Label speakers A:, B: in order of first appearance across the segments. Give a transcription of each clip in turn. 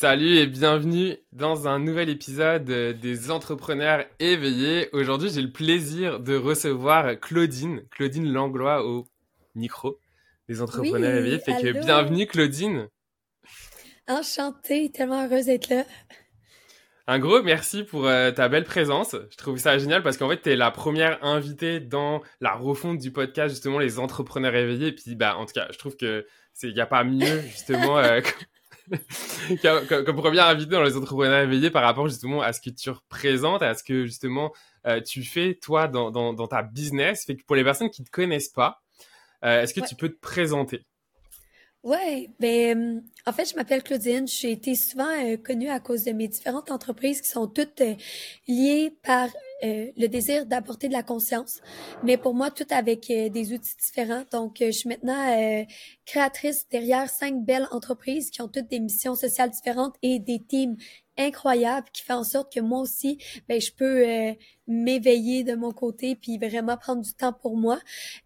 A: Salut et bienvenue dans un nouvel épisode des entrepreneurs éveillés. Aujourd'hui, j'ai le plaisir de recevoir Claudine, Claudine Langlois au micro des entrepreneurs éveillés. Fait que bienvenue Claudine.
B: Enchantée, tellement heureuse d'être là.
A: Un gros merci pour euh, ta belle présence. Je trouve ça génial parce qu'en fait, tu es la première invitée dans la refonte du podcast, justement, les entrepreneurs éveillés. Et puis, bah, en tout cas, je trouve que il n'y a pas mieux, justement, euh, comme, comme, première invitée dans les entrepreneurs éveillés par rapport justement à ce que tu représentes, à ce que justement euh, tu fais toi dans, dans, dans, ta business. Fait que pour les personnes qui ne te connaissent pas, euh, est-ce que tu peux te présenter?
B: Ouais, ben en fait, je m'appelle Claudine. J'ai été souvent euh, connue à cause de mes différentes entreprises qui sont toutes liées par euh, le désir d'apporter de la conscience, mais pour moi, tout avec euh, des outils différents. Donc, euh, je suis maintenant créatrice derrière cinq belles entreprises qui ont toutes des missions sociales différentes et des teams incroyable qui fait en sorte que moi aussi, ben, je peux euh, m'éveiller de mon côté puis vraiment prendre du temps pour moi,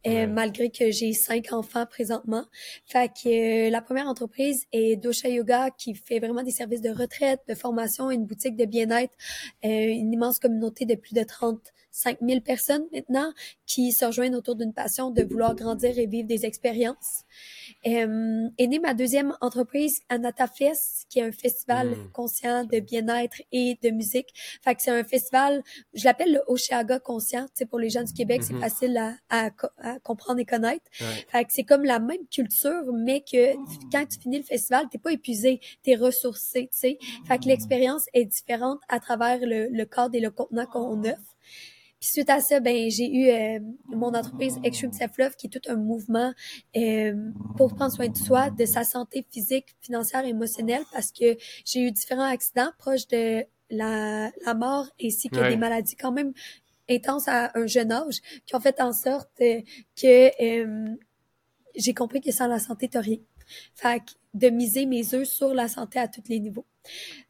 B: euh, malgré que j'ai cinq enfants présentement. Fait que euh, la première entreprise est Dosha Yoga qui fait vraiment des services de retraite, de formation, une boutique de bien-être, une immense communauté de plus de 30 5000 personnes maintenant qui se rejoignent autour d'une passion de vouloir grandir et vivre des expériences. Euh, est née ma deuxième entreprise, Anata Fest, qui est un festival hmm. conscient de bien-être et de musique. Fait que c'est un festival, je l'appelle le Oshiaga conscient. Tu sais, pour les gens du Québec, c'est hmm. facile à, à, à, comprendre et connaître. Fait que c'est comme la même culture, mais que quand tu finis le festival, t'es pas épuisé, t'es ressourcé, tu sais. Fait que l'expérience est différente à travers le, le cadre et le contenant qu'on offre. Puis suite à ça, ben j'ai eu euh, mon entreprise Extreme Self Love, qui est tout un mouvement euh, pour prendre soin de soi, de sa santé physique, financière, émotionnelle, parce que j'ai eu différents accidents proches de la, la mort ainsi que des maladies quand même intenses à un jeune âge, qui ont fait en sorte euh, que j'ai compris que sans la santé, t'as rien. Fait que de miser mes œufs sur la santé à tous les niveaux.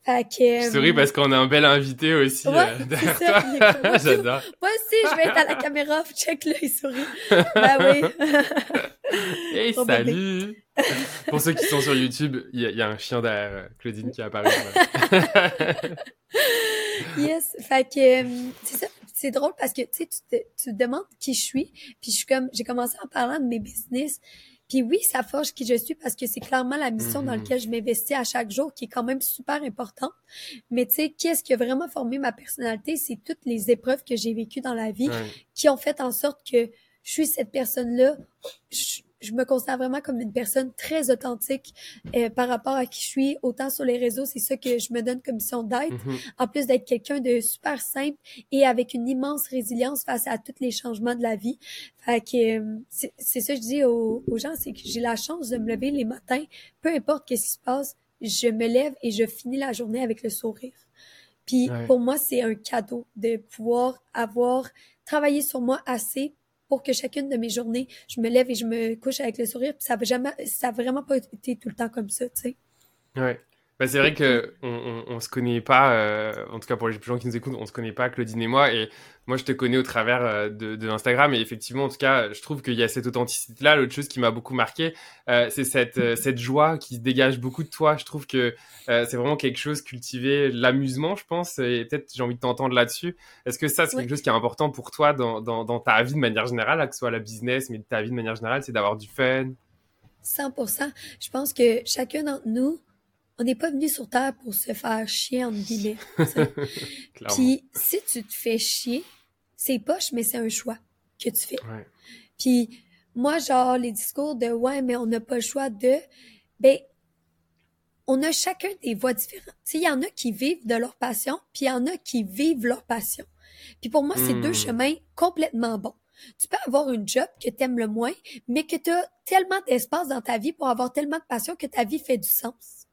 A: Fait que, je souris euh, parce qu'on a un bel invité aussi ouais, euh, derrière toi.
B: J'adore. Moi aussi, je vais être à la caméra, check là, il sourit. ben oui.
A: hey, salut! Pour ceux qui sont sur YouTube, il y, y, a un chien derrière euh, Claudine qui apparaît.
B: yes, fait que c'est ça. C'est drôle parce que tu sais, tu te, tu te demandes qui je suis, puis je suis comme, j'ai commencé en parlant de mes business, puis oui, ça forge qui je suis parce que c'est clairement la mission dans mhm. laquelle je m'investis à chaque jour qui est quand même super importante. Mais tu sais, qu'est-ce qui a vraiment formé ma personnalité? C'est toutes les épreuves que j'ai vécues dans la vie qui ont fait en sorte que je suis cette personne-là je me considère vraiment comme une personne très authentique euh, par rapport à qui je suis. Autant sur les réseaux, c'est ça que je me donne comme mission d'être. Mm-hmm. En plus d'être quelqu'un de super simple et avec une immense résilience face à tous les changements de la vie. Fait que euh, c'est ça que je dis aux, gens, c'est que j'ai la chance de me lever les matins, peu importe qu'est-ce qui se passe, je me lève et je finis la journée avec le sourire. Puis pour moi, c'est un cadeau de pouvoir avoir travaillé sur moi assez pour que chacune de mes journées, je me lève et je me couche avec le sourire. Ça n'a jamais, ça a vraiment pas été tout le temps comme ça, tu sais.
A: Ouais. Bah, c'est vrai que on, on, se connaît pas, euh, en tout cas pour les gens qui nous écoutent, on se connaît pas, Claudine et moi. Et moi, je te connais au travers euh, de, de Instagram. Et effectivement, en tout cas, je trouve qu'il y a cette authenticité-là. L'autre chose qui m'a beaucoup marqué, euh, c'est cette, cette joie qui se dégage beaucoup de toi. Je trouve que c'est vraiment quelque chose cultiver l'amusement, je pense. Et peut-être j'ai envie de t'entendre là-dessus. Est-ce que ça, c'est quelque chose qui est important pour toi dans, dans, dans ta vie de manière générale, que ce soit la business, mais ta vie de manière générale, c'est d'avoir du fun?
B: 100%. Je pense que chacun d'entre nous, on n'est pas venu sur Terre pour se faire chier, entre guillemets. Puis si tu te fais chier, c'est poche, mais c'est un choix que tu fais. Puis moi, genre, les discours de ouais, mais on n'a pas le choix de ben on a chacun des voies différentes. Il y en a qui vivent de leur passion, puis il y en a qui vivent leur passion. Puis pour moi, c'est deux hmm. chemins complètement bons. Tu peux avoir une job que tu aimes le moins, mais que tu as tellement d'espace dans ta vie pour avoir tellement de passion que ta vie fait du sens.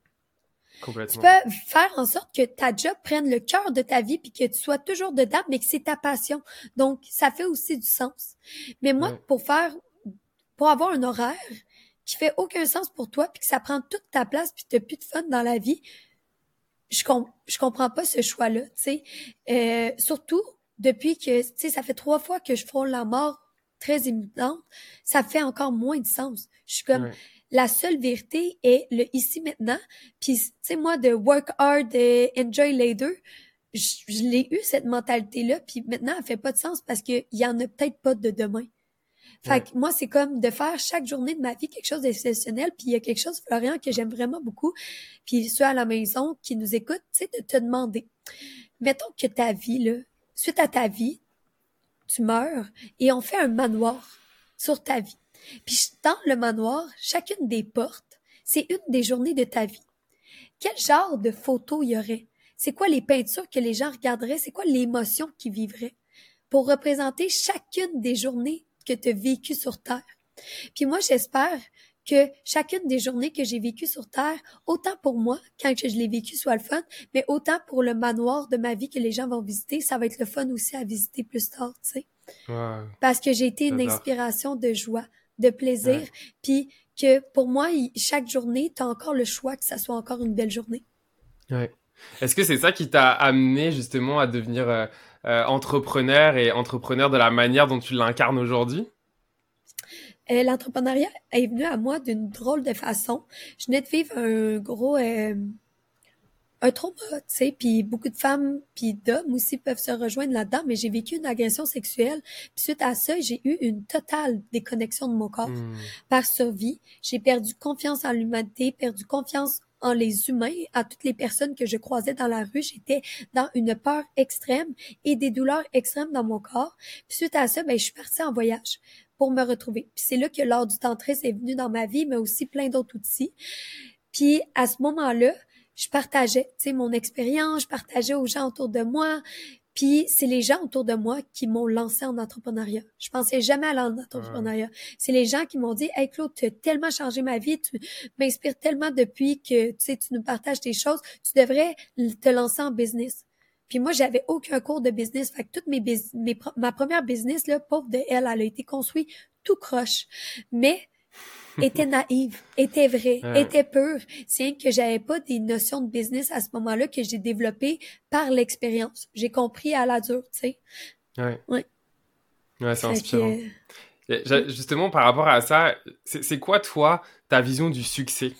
B: Tu peux faire en sorte que ta job prenne le cœur de ta vie puis que tu sois toujours dedans, mais que c'est ta passion. Donc, ça fait aussi du sens. Mais moi, pour faire, pour avoir un horaire qui fait aucun sens pour toi puis que ça prend toute ta place puis t'as plus de fun dans la vie, je, je comprends pas ce choix-là, tu sais. Euh, surtout depuis que, tu sais, ça fait trois fois que je frôle la mort très imminente, ça fait encore moins de sens. Je suis comme, la seule vérité est le ici maintenant. Puis, tu sais, moi, de work hard, de enjoy later, je, je l'ai eu cette mentalité-là, puis maintenant, elle fait pas de sens parce qu'il y en a peut-être pas de demain. Fait que moi, c'est comme de faire chaque journée de ma vie quelque chose d'exceptionnel. Puis il y a quelque chose, Florian, que j'aime vraiment beaucoup. Puis ceux à la maison qui nous écoutent, tu sais, de te demander. Mettons que ta vie, là, suite à ta vie, tu meurs et on fait un manoir sur ta vie. Puis dans le manoir, chacune des portes, c'est une des journées de ta vie. Quel genre de photos il y aurait? C'est quoi les peintures que les gens regarderaient? C'est quoi l'émotion qu'ils vivraient? Pour représenter chacune des journées que tu as vécues sur Terre. Puis moi, j'espère que chacune des journées que j'ai vécues sur Terre, autant pour moi, quand je l'ai vécu, soit le fun, mais autant pour le manoir de ma vie que les gens vont visiter, ça va être le fun aussi à visiter plus tard, tu sais. Parce que j'ai été une inspiration de joie, de plaisir, puis que pour moi, chaque journée, tu as encore le choix que ça soit encore une belle journée.
A: Ouais. Est-ce que c'est ça qui t'a amené justement à devenir euh, euh, entrepreneur et entrepreneur de la manière dont tu l'incarnes aujourd'hui?
B: Euh, l'entrepreneuriat est venu à moi d'une drôle de façon. Je venais de vivre un gros un trauma, tu sais, puis beaucoup de femmes puis d'hommes aussi peuvent se rejoindre là-dedans, mais j'ai vécu une agression sexuelle. Puis suite à ça, j'ai eu une totale déconnexion de mon corps hmm. par survie. J'ai perdu confiance en l'humanité, perdu confiance en les humains, à toutes les personnes que je croisais dans la rue. J'étais dans une peur extrême et des douleurs extrêmes dans mon corps. Puis suite à ça, ben, je suis partie en voyage pour me retrouver. Puis c'est là que l'ordre du tantrisme est venu dans ma vie, mais aussi plein d'autres outils. Puis à ce moment-là, je partageais, tu sais, mon expérience, je partageais aux gens autour de moi. Puis c'est les gens autour de moi qui m'ont lancé en entrepreneuriat. Je pensais jamais à l'entrepreneuriat. C'est les gens qui m'ont dit "Hey Claude, tu as tellement changé ma vie, tu m'inspires tellement depuis que tu sais tu nous partages tes choses, tu devrais te lancer en business." Puis moi, j'avais aucun cours de business. Fait que toutes mes, mes ma première business là, pauvre de elle, elle a été construite tout croche. Mais était naïve, était vraie, était pure. C'est que j'avais pas des notions de business à ce moment-là que j'ai développé par l'expérience. J'ai compris à la dure, tu sais.
A: Ouais. Ouais. Ouais, c'est inspirant. Justement, par rapport à ça, c'est quoi, toi, ta vision du succès?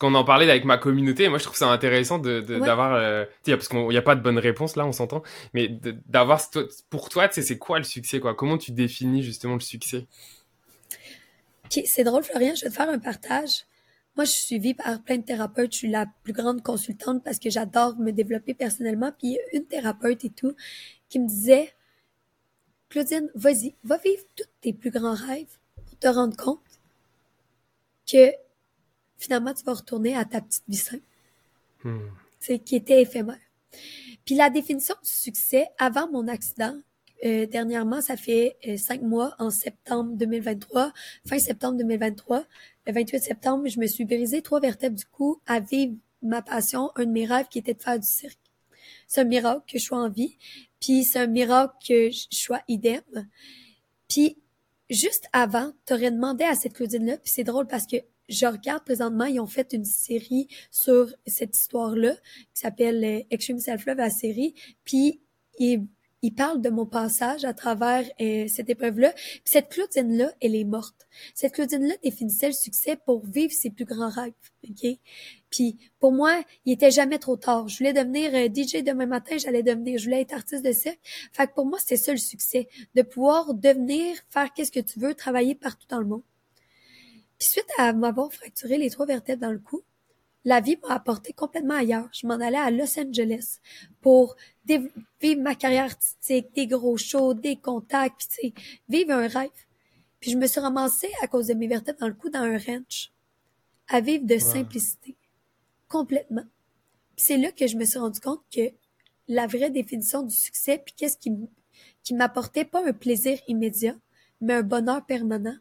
A: Qu'on en parlait avec ma communauté, moi je trouve ça intéressant de d'avoir, euh, parce qu'il n'y a pas de bonne réponse là, on s'entend, mais d'avoir pour toi, c'est quoi le succès, quoi? Comment tu définis justement le succès?
B: C'est drôle, Florian, je vais te faire un partage. Moi, je suis suivie par plein de thérapeutes. Je suis la plus grande consultante parce que j'adore me développer personnellement. Puis une thérapeute et tout qui me disait, Claudine, vas-y, va vivre tous tes plus grands rêves pour te rendre compte que finalement, tu vas retourner à ta petite vie simple. C'est hmm. qui était éphémère. Puis la définition du succès avant mon accident, euh, dernièrement, ça fait euh, cinq mois, en septembre 2023, fin septembre 2023, le 28 septembre, je me suis brisé trois vertèbres du cou à vivre ma passion, un de mes rêves qui était de faire du cirque. C'est un miracle que je sois en vie, puis c'est un miracle que je sois idem. Puis juste avant, t'aurais demandé à cette Claudine-là, puis c'est drôle parce que je regarde présentement, ils ont fait une série sur cette histoire-là qui s'appelle euh, Extreme Self-Love, la série. Puis ils, ils parlent de mon passage à travers euh, cette épreuve-là. Puis cette Claudine-là, elle est morte. Cette Claudine-là définissait le succès pour vivre ses plus grands rêves. Puis pour moi, il était jamais trop tard. Je voulais devenir euh, DJ demain matin, j'allais devenir, je voulais être artiste de cirque. Fait que pour moi, c'était ça le succès, de pouvoir devenir, faire qu'est-ce que tu veux, travailler partout dans le monde. Puis suite à m'avoir fracturé les trois vertèbres dans le cou, la vie m'a apporté complètement ailleurs. Je m'en allais à Los Angeles pour vivre ma carrière artistique, des gros shows, des contacts, puis vivre un rêve. Puis je me suis ramassée à cause de mes vertèbres dans le cou dans un ranch, à vivre de simplicité, complètement. Puis c'est là que je me suis rendu compte que la vraie définition du succès, puis qu'est-ce qui, qui m'apportait pas un plaisir immédiat, mais un bonheur permanent,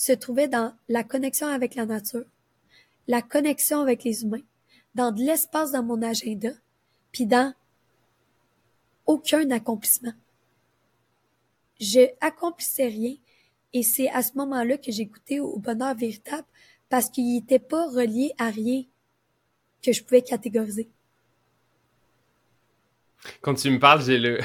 B: se trouvait dans la connexion avec la nature, la connexion avec les humains, dans de l'espace dans mon agenda, puis dans aucun accomplissement. Je accomplissais rien et c'est à ce moment-là que j'ai goûté au bonheur véritable parce qu'il n'était pas relié à rien que je pouvais catégoriser.
A: Quand tu me parles, j'ai le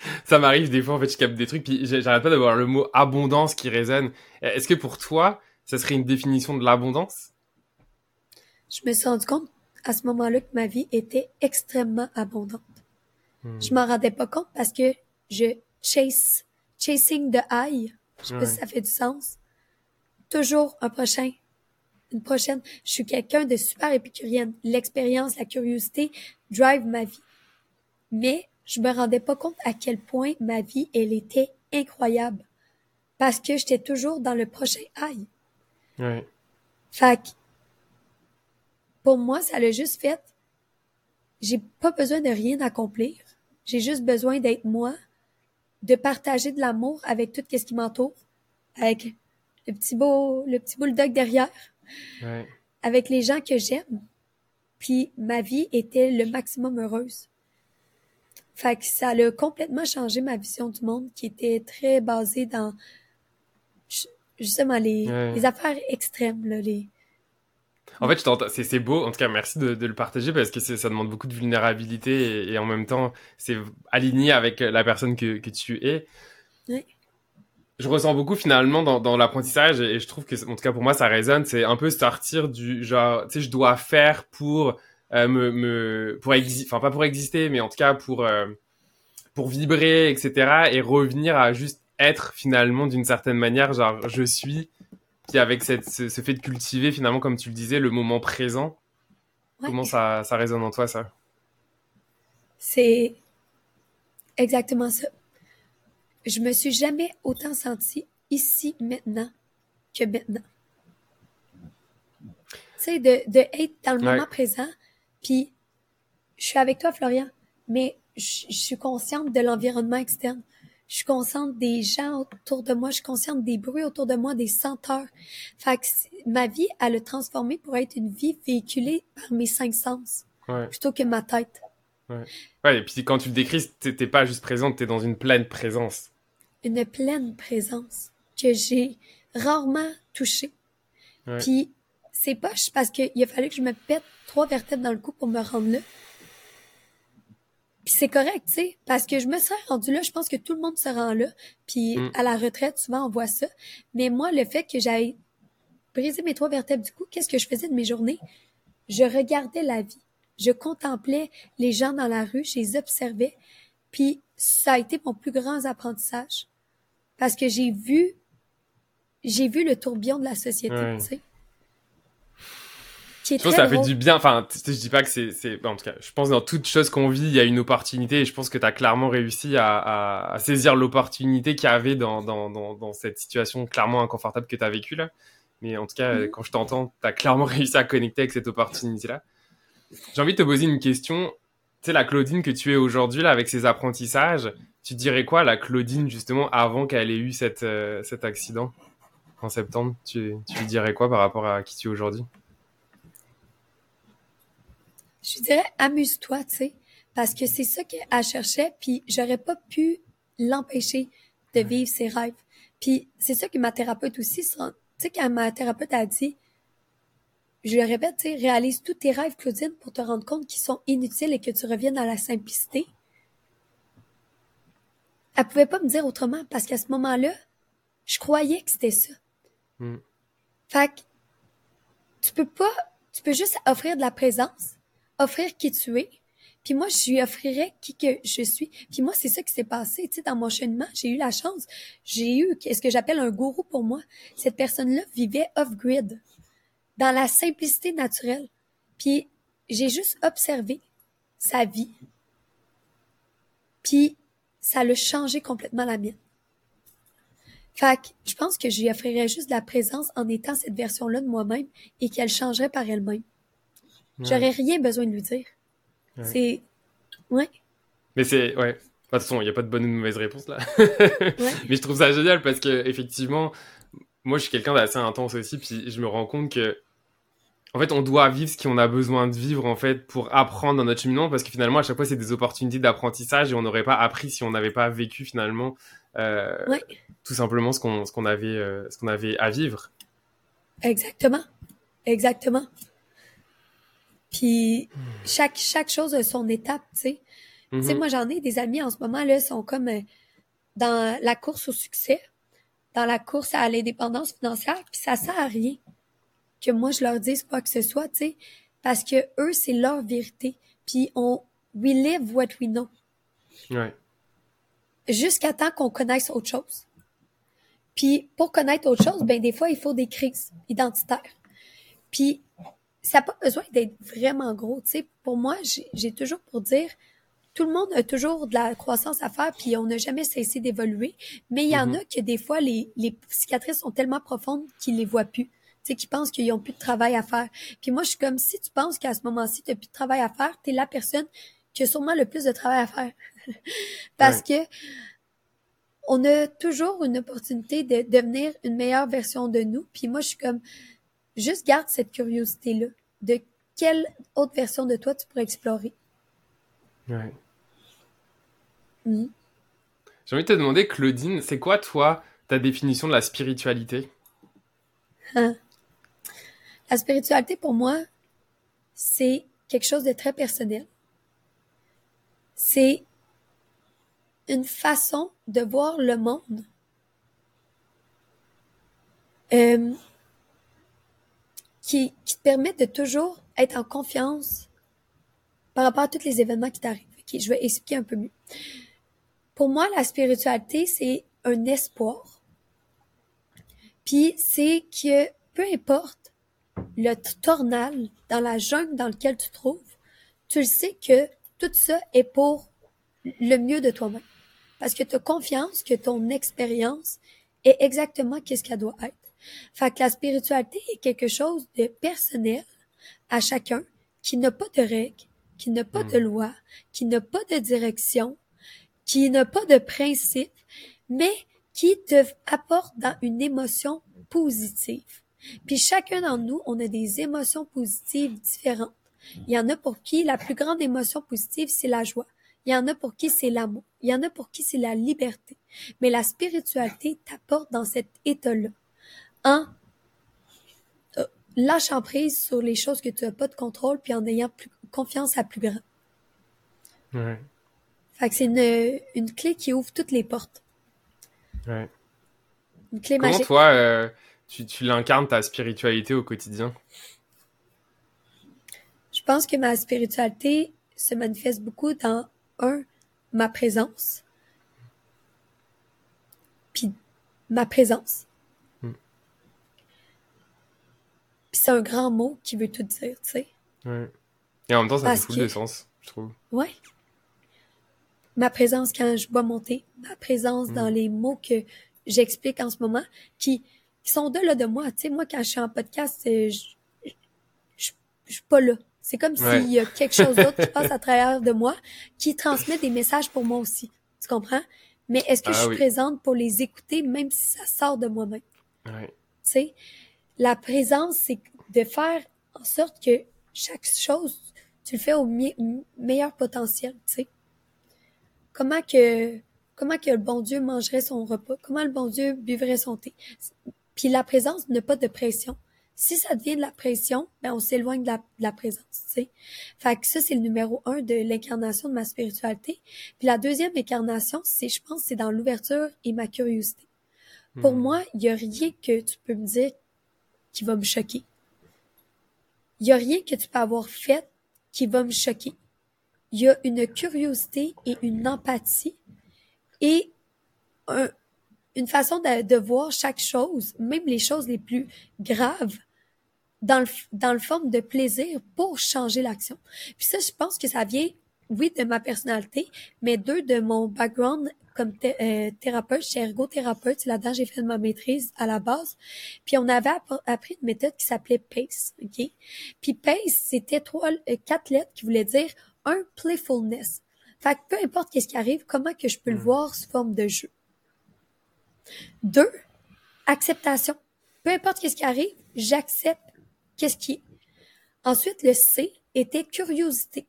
A: ça m'arrive des fois, en fait, je capte des trucs, puis j'arrête pas d'avoir le mot abondance qui résonne. Est-ce que pour toi, ça serait une définition de l'abondance?
B: Je me suis rendu compte à ce moment-là que ma vie était extrêmement abondante. Hmm. Je m'en rendais pas compte parce que je chase, chasing the high. Je sais pas si ça fait du sens. Toujours un prochain, une prochaine. Je suis quelqu'un de super épicurienne. L'expérience, la curiosité drive ma vie. Mais je me rendais pas compte à quel point ma vie, elle était incroyable. Parce que j'étais toujours dans le prochain high.
A: Ouais.
B: Fait pour moi, ça l'a juste fait. J'ai pas besoin de rien accomplir. J'ai juste besoin d'être moi, de partager de l'amour avec tout ce qui m'entoure, avec le petit beau, le petit bulldog derrière,
A: ouais.
B: avec les gens que j'aime. Puis ma vie était le maximum heureuse. Fait que ça a complètement changé ma vision du monde qui était très basée dans justement les, les affaires extrêmes, là, les,
A: en fait, c'est beau. En tout cas, merci de, le partager parce que ça demande beaucoup de vulnérabilité et, en même temps, c'est aligné avec la personne que, tu es.
B: Oui.
A: Je ressens beaucoup finalement dans, l'apprentissage et, je trouve que, en tout cas pour moi, ça résonne. C'est un peu sortir du genre, tu sais, je dois faire pour euh, me, me, pour exister, enfin pas pour exister, mais en tout cas pour euh, pour vibrer, etc. Et revenir à juste être finalement d'une certaine manière, genre je suis puis avec cette, ce, fait de cultiver finalement, comme tu le disais, le moment présent, comment ça, ça résonne en toi ça?
B: C'est exactement ça. Je me suis jamais autant sentie ici maintenant que maintenant. Tu sais, de, de être dans le moment présent, puis je suis avec toi, Florian, mais je suis consciente de l'environnement externe. Je suis consciente des gens autour de moi, je suis consciente des bruits autour de moi, des senteurs. Fait que ma vie, elle a transformé pour être une vie véhiculée par mes cinq sens, plutôt que ma tête.
A: Ouais. ouais, et puis quand tu le décris, t'es pas juste présente, t'es dans une pleine présence.
B: Une pleine présence que j'ai rarement touchée. Puis c'est poche parce qu'il a fallu que je me pète trois vertèbres dans le cou pour me rendre là. Puis c'est correct, tu sais, parce que je me serais rendu là, je pense que tout le monde se rend là. Puis mm. à la retraite, souvent, on voit ça. Mais moi, le fait que j'aille briser mes trois vertèbres du cou, qu'est-ce que je faisais de mes journées? Je regardais la vie. Je contemplais les gens dans la rue, je les observais. Puis ça a été mon plus grand apprentissage. Parce que j'ai vu, j'ai vu le tourbillon de la société, tu sais
A: je pense que ça fait du bien. Enfin, je dis pas que c'est, en tout cas, je pense que dans toute chose qu'on vit, il y a une opportunité et je pense que tu as clairement réussi à, saisir l'opportunité qu'il y avait dans, dans, cette situation clairement inconfortable que tu as vécue là. Mais en tout cas, mhm. quand je t'entends, tu as clairement réussi à connecter avec cette opportunité-là. J'ai envie de te poser une question. Tu sais, la Claudine que tu es aujourd'hui, là, avec ses apprentissages, tu dirais quoi, la Claudine, justement, avant qu'elle ait eu cette, euh, cet accident? En septembre tu, tu lui dirais quoi par rapport à qui tu es aujourd'hui?
B: Je dirais amuse-toi, tu sais, parce que c'est ça qu'elle cherchait, puis j'aurais pas pu l'empêcher de vivre ses rêves. Puis c'est ça que ma thérapeute aussi, tu sais, quand ma thérapeute a dit, je lui répète, tu sais, réalise tous tes rêves, Claudine, pour te rendre compte qu'ils sont inutiles et que tu reviennes à la simplicité. Elle pouvait pas me dire autrement parce qu'à ce moment-là, je croyais que c'était ça. Mm. Fait que, tu peux pas, tu peux juste offrir de la présence, offrir qui tu es. Puis moi, je lui offrirais qui que je suis. Puis moi, c'est ça qui s'est passé. Tu sais, dans mon cheminement, j'ai eu la chance. J'ai eu ce que j'appelle un gourou pour moi. Cette personne-là vivait off-grid, dans la simplicité naturelle. Puis j'ai juste observé sa vie. Puis ça l'a changé complètement la mienne. Fait que je pense que je lui offrirais juste de la présence en étant cette version-là de moi-même et qu'elle changerait par elle-même. J'aurais rien besoin de lui dire. C'est. Ouais.
A: Mais c'est. Ouais. De toute façon, il n'y a pas de bonne ou de mauvaise réponse là. Mais je trouve ça génial parce que, effectivement, moi je suis quelqu'un d'assez intense aussi, puis je me rends compte que. En fait, on doit vivre ce qu'on a besoin de vivre en fait pour apprendre dans notre cheminement parce que finalement à chaque fois c'est des opportunités d'apprentissage et on n'aurait pas appris si on n'avait pas vécu finalement euh, tout simplement ce qu'on ce qu'on avait euh, ce qu'on avait à vivre.
B: Exactement, exactement. Puis chaque, chaque chose a son étape, tu sais. Tu sais,
A: Mhm.
B: moi, j'en ai des amis en ce moment, là, sont comme euh, dans la course au succès, dans la course à l'indépendance financière, puis ça sert à rien que moi, je leur dise quoi que ce soit, tu sais, parce que eux, c'est leur vérité. Puis on, we live what we know.
A: Ouais.
B: Jusqu'à temps qu'on connaisse autre chose. Puis pour connaître autre chose, ben des fois, il faut des crises identitaires. Puis ça n'a pas besoin d'être vraiment gros, tu sais. Pour moi, j'ai toujours pour dire, tout le monde a toujours de la croissance à faire, puis on n'a jamais cessé d'évoluer. Mais il y en
A: Mhm.
B: a que des fois, les, les cicatrices sont tellement profondes qu'ils les voient plus. Tu sais, qu'ils pensent qu'ils n'ont plus de travail à faire. Puis moi, je suis comme, si tu penses qu'à ce moment-ci, tu n'as plus de travail à faire, tu es la personne qui a sûrement le plus de travail à faire. Parce que on a toujours une opportunité de devenir une meilleure version de nous. Puis moi, je suis comme, juste garde cette curiosité-là. De quelle autre version de toi tu pourrais explorer?
A: Ouais.
B: Mhm.
A: J'ai envie de te demander, Claudine, c'est quoi, toi, ta définition de la spiritualité?
B: La spiritualité, pour moi, c'est quelque chose de très personnel. C'est une façon de voir le monde euh, qui, qui te permet de toujours être en confiance par rapport à tous les événements qui t'arrivent. Ok, je vais expliquer un peu mieux. Pour moi, la spiritualité, c'est un espoir. Puis c'est que peu importe le tornal dans la jungle dans lequel tu te trouves, tu le sais que tout ça est pour le mieux de toi-même. Parce que tu as confiance que ton expérience est exactement qu'est-ce qu'elle doit être. Fait que la spiritualité est quelque chose de personnel à chacun qui n'a pas de règles, qui n'a pas de loi, qui n'a pas de direction, qui n'a pas de principe, mais qui te apporte dans une émotion positive. Puis chacun d'entre nous, on a des émotions positives différentes. Il y en a pour qui la plus grande émotion positive, c'est la joie. Il y en a pour qui c'est l'amour. Il y en a pour qui c'est la liberté. Mais la spiritualité t'apporte dans cet état-là. En euh, lâchant prise sur les choses que tu n'as pas de contrôle, puis en ayant plus, confiance à plus grand.
A: Ouais.
B: Fait que c'est une, une clé qui ouvre toutes les portes.
A: Ouais.
B: Une clé
A: Comment,
B: magique.
A: toi, euh, tu, tu l'incarnes ta spiritualité au quotidien?
B: Je pense que ma spiritualité se manifeste beaucoup dans, un, ma présence. Puis ma présence.
A: Hmm.
B: Puis c'est un grand mot qui veut tout dire, tu sais.
A: Ouais. Et en même temps, ça
B: Parce
A: fait full
B: que-
A: de sens, je trouve.
B: Ouais. Ma présence quand je bois mon thé, ma présence
A: Mm.
B: dans les mots que j'explique en ce moment, qui, qui sont de là de moi. Tu sais, moi, quand je suis en podcast, euh, je, je, je, je suis pas là. C'est comme
A: Ouais.
B: s'il y a quelque chose d'autre qui passe à travers de moi, qui transmet des messages pour moi aussi. Tu comprends? Mais est-ce que
A: Ah
B: je suis
A: oui.
B: présente pour les écouter, même si ça sort de moi-même?
A: Ouais.
B: Tu sais, la présence, c'est de faire en sorte que chaque chose, tu le fais au meilleur potentiel, tu sais. Comment que, comment que le bon Dieu mangerait son repas? Comment le bon Dieu buvrait son thé? Puis la présence n'a pas de pression. Si ça devient de la pression, ben on s'éloigne de la, de la présence, tu sais. Fait que ça, c'est le numéro un de l'incarnation de ma spiritualité. Puis la deuxième incarnation, c'est, je pense, c'est dans l'ouverture et ma curiosité. Pour
A: Hmm.
B: moi, il y a rien que tu peux me dire qui va me choquer. Il y a rien que tu peux avoir fait qui va me choquer. Il y a une curiosité et une empathie et un- une façon de, de voir chaque chose, même les choses les plus graves, dans le, dans le forme de plaisir pour changer l'action. Puis ça, je pense que ça vient, oui, de ma personnalité, mais deux, de mon background comme thé- euh, thérapeute, je suis ergothérapeute, c'est là-dedans j'ai fait ma maîtrise à la base. Puis on avait app- appris une méthode qui s'appelait PACE, OK? Puis PACE, c'était trois, euh, quatre lettres qui voulaient dire un, playfulness. Fait que peu importe qu'est-ce qui arrive, comment que je peux le
A: Mm.
B: voir sous forme de jeu. Deux, acceptation. Peu importe qu'est-ce qui arrive, j'accepte qu'est-ce qui est. Ensuite, le C était curiosité.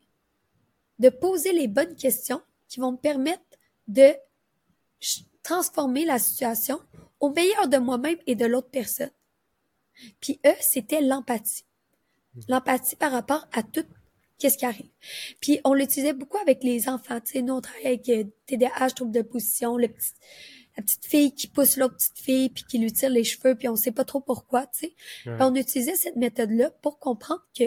B: De poser les bonnes questions qui vont me permettre de transformer la situation au meilleur de moi-même et de l'autre personne. Puis E, c'était l'empathie. L'empathie par rapport à tout qu'est-ce qui arrive. Puis on l'utilisait beaucoup avec les enfants. Tu sais, nous, on travaillait avec TDAH, euh, trouble de position, le petit, la petite fille qui pousse l'autre petite fille, puis qui lui tire les cheveux, puis on sait pas trop pourquoi, tu sais. On utilisait cette méthode-là pour comprendre que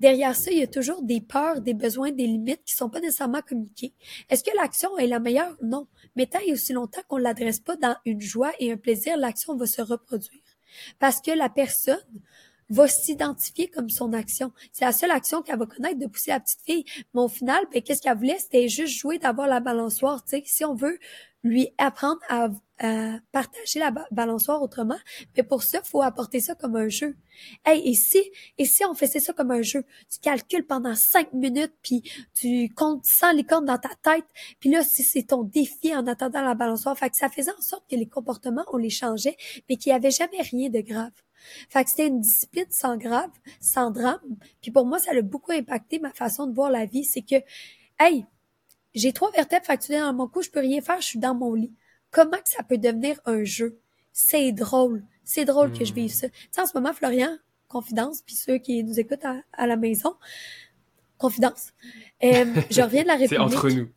B: derrière ça, il y a toujours des peurs, des besoins, des limites qui sont pas nécessairement communiquées. Est-ce que l'action est la meilleure? Non. Mais tant et aussi longtemps qu'on l'adresse pas dans une joie et un plaisir, l'action va se reproduire. Parce que la personne va s'identifier comme son action. C'est la seule action qu'elle va connaître de pousser la petite fille. Mais au final, ben, qu'est-ce qu'elle voulait? C'était juste jouer d'avoir la balançoire. sais, Si on veut lui apprendre à, partager la balançoire autrement, mais pour ça, faut apporter ça comme un jeu. Hey, et si, et si on faisait ça comme un jeu? Tu calcules pendant cinq minutes, puis tu comptes 100 licornes dans ta tête, puis là, si c'est ton défi en attendant la balançoire, fait que ça faisait en sorte que les comportements, on les changeait, mais qu'il n'y avait jamais rien de grave. Fait que c'était une discipline sans grave, sans drame. Puis pour moi, ça a beaucoup impacté ma façon de voir la vie. C'est que, hey, j'ai trois vertèbres fracturées dans mon cou, je peux rien faire, je suis dans mon lit. Comment que ça peut devenir un jeu? C'est drôle. C'est drôle que je vive ça. Tu sais, en ce moment, Florian, confidence, puis ceux qui nous écoutent à, la maison, confidence. Euh, je reviens de la République.
A: C'est entre nous.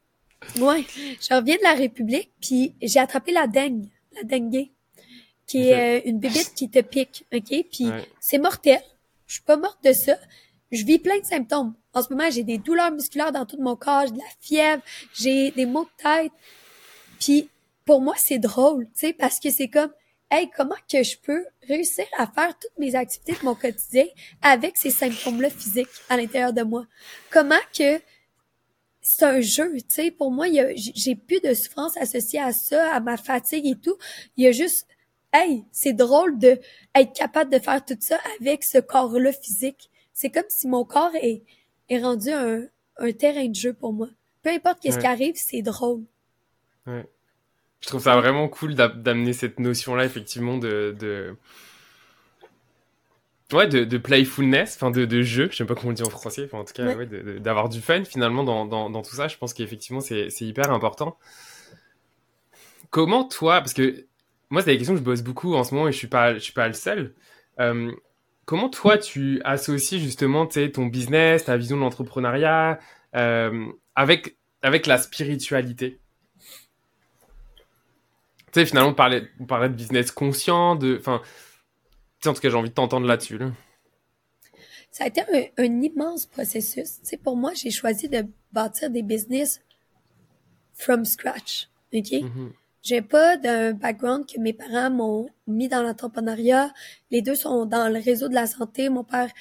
B: Ouais, je reviens de la République, puis j'ai attrapé la dengue, la dengue qui est euh, une bébite qui te pique, OK? Puis c'est mortel. Je suis pas morte de ça. Je vis plein de symptômes. En ce moment, j'ai des douleurs musculaires dans tout mon corps, j'ai de la fièvre, j'ai des maux de tête. Puis pour moi, c'est drôle, tu sais, parce que c'est comme Hey, comment que je peux réussir à faire toutes mes activités de mon quotidien avec ces symptômes-là physiques à l'intérieur de moi? Comment que c'est un jeu, tu sais, pour moi, j'ai plus de souffrance associée à ça, à ma fatigue et tout. Il y a juste hey, c'est drôle de être capable de faire tout ça avec ce corps-là physique. C'est comme si mon corps est, est rendu un, un terrain de jeu pour moi. Peu importe qu'est-ce qui arrive, c'est drôle.
A: Ouais. Je trouve ça vraiment cool d'amener cette notion-là, effectivement, de, de... Ouais, de, de playfulness, enfin de, de jeu, je sais pas comment on dit en français, enfin, en tout cas, ouais. d'avoir du fun finalement dans, dans, dans tout ça, je pense qu'effectivement c'est hyper important. Comment toi, parce que moi, c'est des questions que je bosse beaucoup en ce moment et je suis pas, je suis pas le seul. Euh, comment toi, tu associes justement ton business, ta vision de l'entrepreneuriat euh, avec, avec la spiritualité? Tu sais, finalement, on parlait, on parlait de business conscient, de. Enfin, en tout cas, j'ai envie de t'entendre là-dessus.
B: Ça a été un, un immense processus. Tu sais, pour moi, j'ai choisi de bâtir des business from scratch. OK? Mm-hmm. J'ai pas d'un background que mes parents m'ont mis dans l'entrepreneuriat. Les deux sont dans le réseau de la santé. Mon père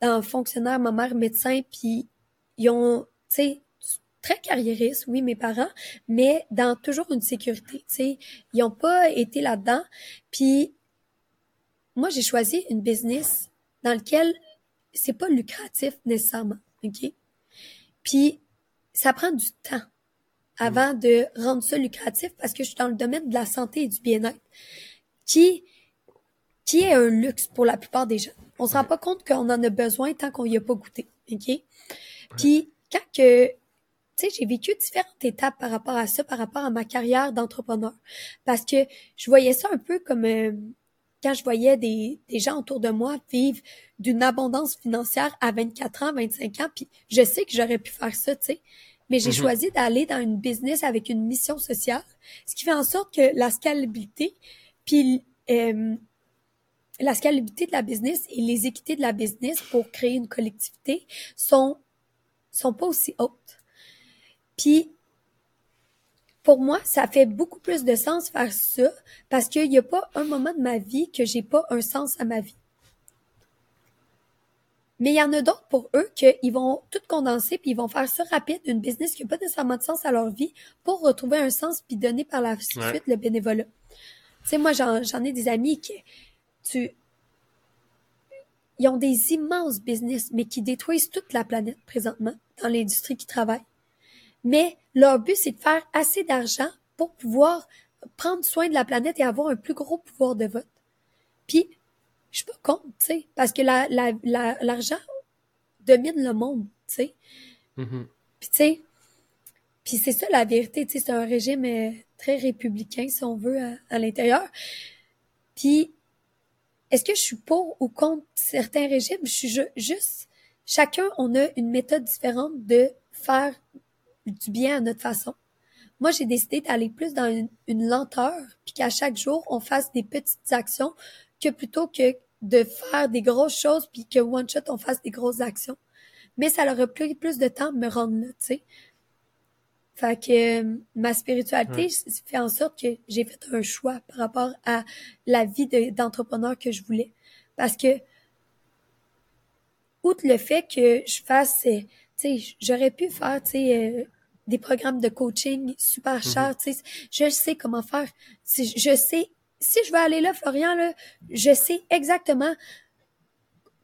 B: dans fonctionnaire, ma mère médecin, puis ils ont, tu sais, très carriéristes, oui, mes parents, mais dans toujours une sécurité, tu sais. Ils ont pas été là-dedans. Puis moi, j'ai choisi une business dans lequel c'est pas lucratif nécessairement, OK? Puis ça prend du temps avant de rendre ça lucratif parce que je suis dans le domaine de la santé et du bien-être, qui, qui est un luxe pour la plupart des gens. On se rend pas compte qu'on en a besoin tant qu'on y a pas goûté, ok? Puis, quand que, tu sais, j'ai vécu différentes étapes par rapport à ça, par rapport à ma carrière d'entrepreneur. Parce que je voyais ça un peu comme euh, quand je voyais des, des gens autour de moi vivre d'une abondance financière à 24 ans, 25 ans, puis je sais que j'aurais pu faire ça, tu sais mais j'ai mm-hmm. choisi d'aller dans une business avec une mission sociale, ce qui fait en sorte que la scalabilité, puis euh, la scalabilité de la business et les équités de la business pour créer une collectivité sont sont pas aussi hautes. Puis pour moi, ça fait beaucoup plus de sens faire ça parce qu'il n'y a pas un moment de ma vie que j'ai pas un sens à ma vie. Mais il y en a d'autres pour eux qu'ils vont tout condenser puis ils vont faire ça rapide, une business qui n'a pas nécessairement de sens à leur vie pour retrouver un sens puis donner par la suite le bénévolat. Tu sais, moi, j'en ai des amis qui, tu, ils ont des immenses business, mais qui détruisent toute la planète présentement dans l'industrie qui travaille. Mais leur but, c'est de faire assez d'argent pour pouvoir prendre soin de la planète et avoir un plus gros pouvoir de vote. Puis, je suis pas contre, tu sais, parce que la, la, l'argent domine le monde, tu sais. Mm-hmm. Puis, tu sais, puis c'est ça la vérité, tu sais, c'est un régime euh, très républicain, si on veut, à, l'intérieur. Puis, est-ce que je suis pour ou contre certains régimes? Je suis juste, chacun, on a une méthode différente de faire du bien à notre façon. Moi, j'ai décidé d'aller plus dans une, lenteur, puis qu'à chaque jour, on fasse des petites actions, que plutôt que de faire des grosses choses, puis que one shot, on fasse des grosses actions. Mais ça leur a pris plus de temps de me rendre là, tu sais. Fait que euh, ma spiritualité fait en sorte que j'ai fait un choix par rapport à la vie d'entrepreneur que je voulais. Parce que, outre le fait que je fasse, euh, tu sais, j'aurais pu faire, tu sais, euh, des programmes de coaching super mm-hmm. chers, tu sais, je sais comment faire. Je sais, si je veux aller là, Florian, là, je sais exactement,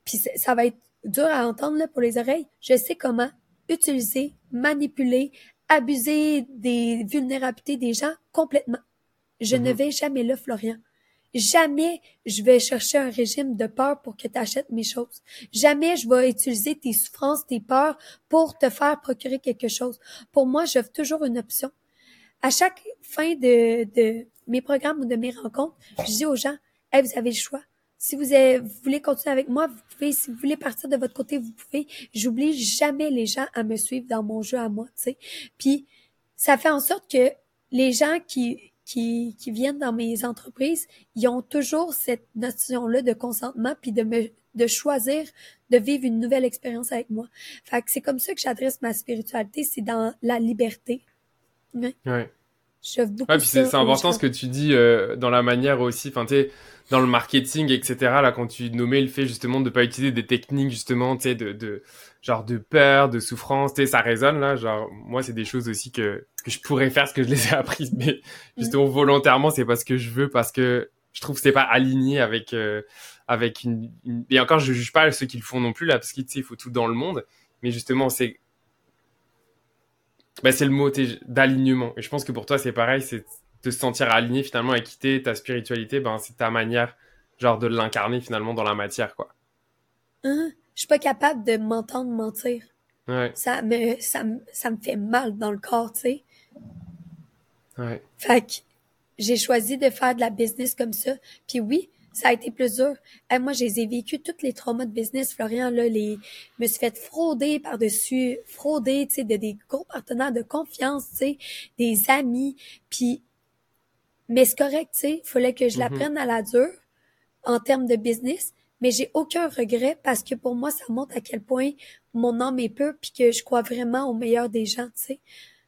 B: puis ça va être dur à entendre là, pour les oreilles, je sais comment utiliser, manipuler, abuser des vulnérabilités des gens complètement. Je ne mm-hmm. vais jamais là, Florian. Jamais je vais chercher un régime de peur pour que tu achètes mes choses. Jamais je vais utiliser tes souffrances, tes peurs pour te faire procurer quelque chose. Pour moi, j'offre toujours une option. À chaque fin de, de mes programmes ou de mes rencontres, je dis aux gens, hey, vous avez le choix. Si vous, voulez continuer avec moi, vous pouvez. Si vous voulez partir de votre côté, vous pouvez. J'oublie jamais les gens à me suivre dans mon jeu à moi, tu sais. Puis ça fait en sorte que les gens qui qui, qui viennent dans mes entreprises, ils ont toujours cette notion-là de consentement puis de me de choisir de vivre une nouvelle expérience avec moi. Fait que c'est comme ça que j'adresse ma spiritualité, c'est dans la liberté.
A: Ouais. Beaucoup ouais, puis c'est important ce que tu dis euh, dans la manière aussi, enfin tu dans le marketing, etc. Là, quand tu nommais le fait justement de pas utiliser des techniques justement, tu sais, de, de genre de peur, de souffrance, tu sais, ça résonne là. Genre moi, c'est des choses aussi que que je pourrais faire, ce que je les ai apprises, mais mm. justement volontairement, c'est pas ce que je veux parce que je trouve que c'est pas aligné avec euh, avec une, et encore je juge pas ceux qui le font non plus là parce qu'il il faut tout dans le monde, mais justement c'est bah, c'est le mot d'alignement et je pense que pour toi c'est pareil, c'est de se sentir aligné finalement et quitter ta spiritualité, ben c'est ta manière genre de l'incarner finalement dans la matière quoi.
B: Hein? Je suis pas capable de m'entendre mentir. Ouais. Ça me ça me ça me fait mal dans le corps, tu sais. Ouais. Fait que j'ai choisi de faire de la business comme ça. Puis oui, ça a été plus dur. moi, j'ai vécu tous les traumas de business, Florian, là, les, je me suis fait frauder par-dessus, frauder, tu sais, de des gros partenaires de confiance, tu sais, des amis. Puis mais c'est correct, tu sais, fallait que je la prenne à la dure en termes de business, mais j'ai aucun regret parce que pour moi, ça montre à quel point mon âme est pure puis que je crois vraiment au meilleur des gens, tu sais.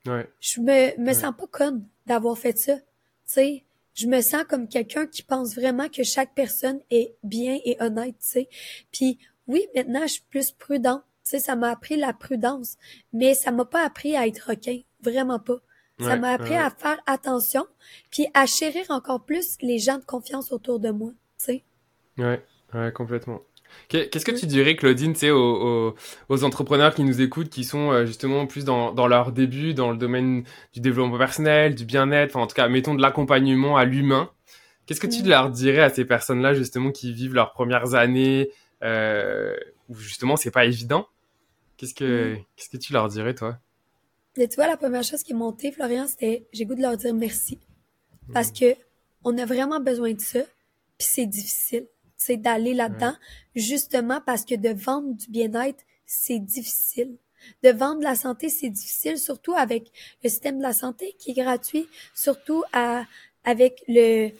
B: Ouais. Je me, me sens pas conne d'avoir fait ça, tu sais. Je me sens comme quelqu'un qui pense vraiment que chaque personne est bien et honnête, tu sais. Puis oui, maintenant, je suis plus prudente, tu sais, ça m'a appris la prudence, mais ça m'a pas appris à être requin, vraiment pas. Ça m'a appris à faire attention, puis à chérir encore plus les gens de confiance autour de moi, tu sais.
A: Ouais, ouais, complètement. Qu'est-ce que tu dirais, Claudine, aux, aux, entrepreneurs qui nous écoutent, qui sont euh, justement plus dans, dans leur début, dans le domaine du développement personnel, du bien-être, enfin, en tout cas, mettons de l'accompagnement à l'humain. Qu'est-ce que tu leur dirais à ces personnes-là, justement, qui vivent leurs premières années, euh, où justement, c'est pas évident? Qu'est-ce que, qu'est-ce que tu leur dirais, toi?
B: Mais tu vois, la première chose qui est montée, Florian, c'était j'ai goût de leur dire merci. Parce que on a vraiment besoin de ça, puis c'est difficile. C'est d'aller là-dedans, justement parce que de vendre du bien-être, c'est difficile. De vendre la santé, c'est difficile, surtout avec le système de la santé qui est gratuit, surtout à, avec le,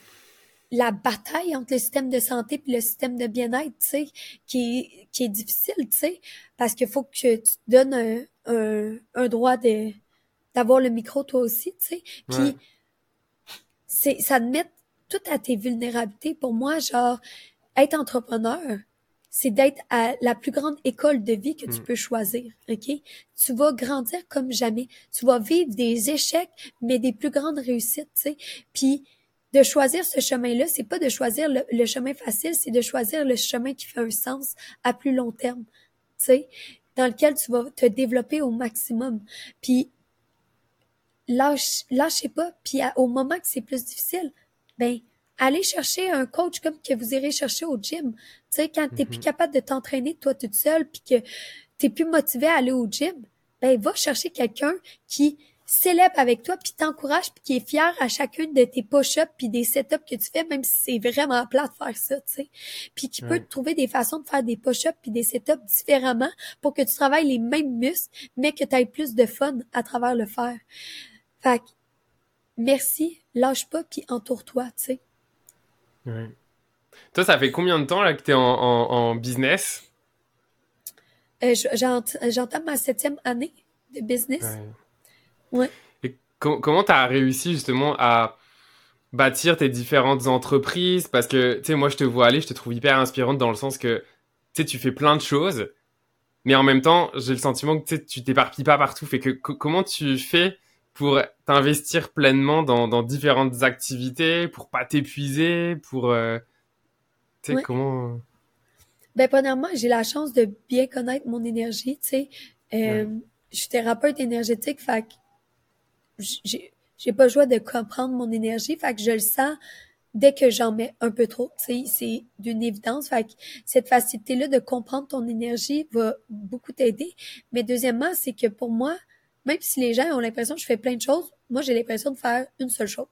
B: la bataille entre le système de santé puis le système de bien-être, tu sais, qui, qui est difficile, tu sais, parce qu'il faut que tu te donnes un, un, un droit de d'avoir le micro toi aussi, tu sais. Puis c'est ça te met tout à tes vulnérabilités. Pour moi, genre être entrepreneur, c'est d'être à la plus grande école de vie que tu mm. peux choisir, OK? Tu vas grandir comme jamais. Tu vas vivre des échecs, mais des plus grandes réussites, tu sais. Puis de choisir ce chemin-là, c'est pas de choisir le, le chemin facile, c'est de choisir le chemin qui fait un sens à plus long terme, tu sais dans lequel tu vas te développer au maximum. Puis lâche, lâchez pas. Puis au moment que c'est plus difficile, ben allez chercher un coach comme que vous irez chercher au gym. Tu sais, quand t'es plus mhm. capable de t'entraîner toi toute seule, puis que t'es plus motivé à aller au gym, ben va chercher quelqu'un qui célèbre avec toi, puis t'encourage, puis qui est fier à chacune de tes push-ups, puis des setups que tu fais, même si c'est vraiment plat de faire ça, tu sais. Puis qui peut trouver des façons de faire des push-ups puis des setups différemment pour que tu travailles les mêmes muscles, mais que tu aies plus de fun à travers le faire. Fait merci, lâche pas, puis entoure-toi, tu sais.
A: Ouais. Toi, ça fait combien de temps là que tu es en, business?
B: Euh, J'entame ma septième année de business. Ouais.
A: Et comment tu as réussi justement à bâtir tes différentes entreprises? Parce que, tu sais, moi, je te vois aller, je te trouve hyper inspirante dans le sens que, tu sais, tu fais plein de choses, mais en même temps, j'ai le sentiment que tu t'éparpilles pas partout. Fait que comment tu fais pour t'investir pleinement dans, dans, différentes activités, pour pas t'épuiser, pour... Euh, tu sais, comment...
B: Ben, premièrement, j'ai la chance de bien connaître mon énergie, tu sais. Euh, je suis thérapeute énergétique, fait que j'ai, j'ai pas le choix de comprendre mon énergie, fait que je le sens dès que j'en mets un peu trop, tu sais, c'est d'une évidence. Fait que cette facilité-là de comprendre ton énergie va beaucoup t'aider. Mais deuxièmement, c'est que pour moi, même si les gens ont l'impression que je fais plein de choses, moi, j'ai l'impression de faire une seule chose.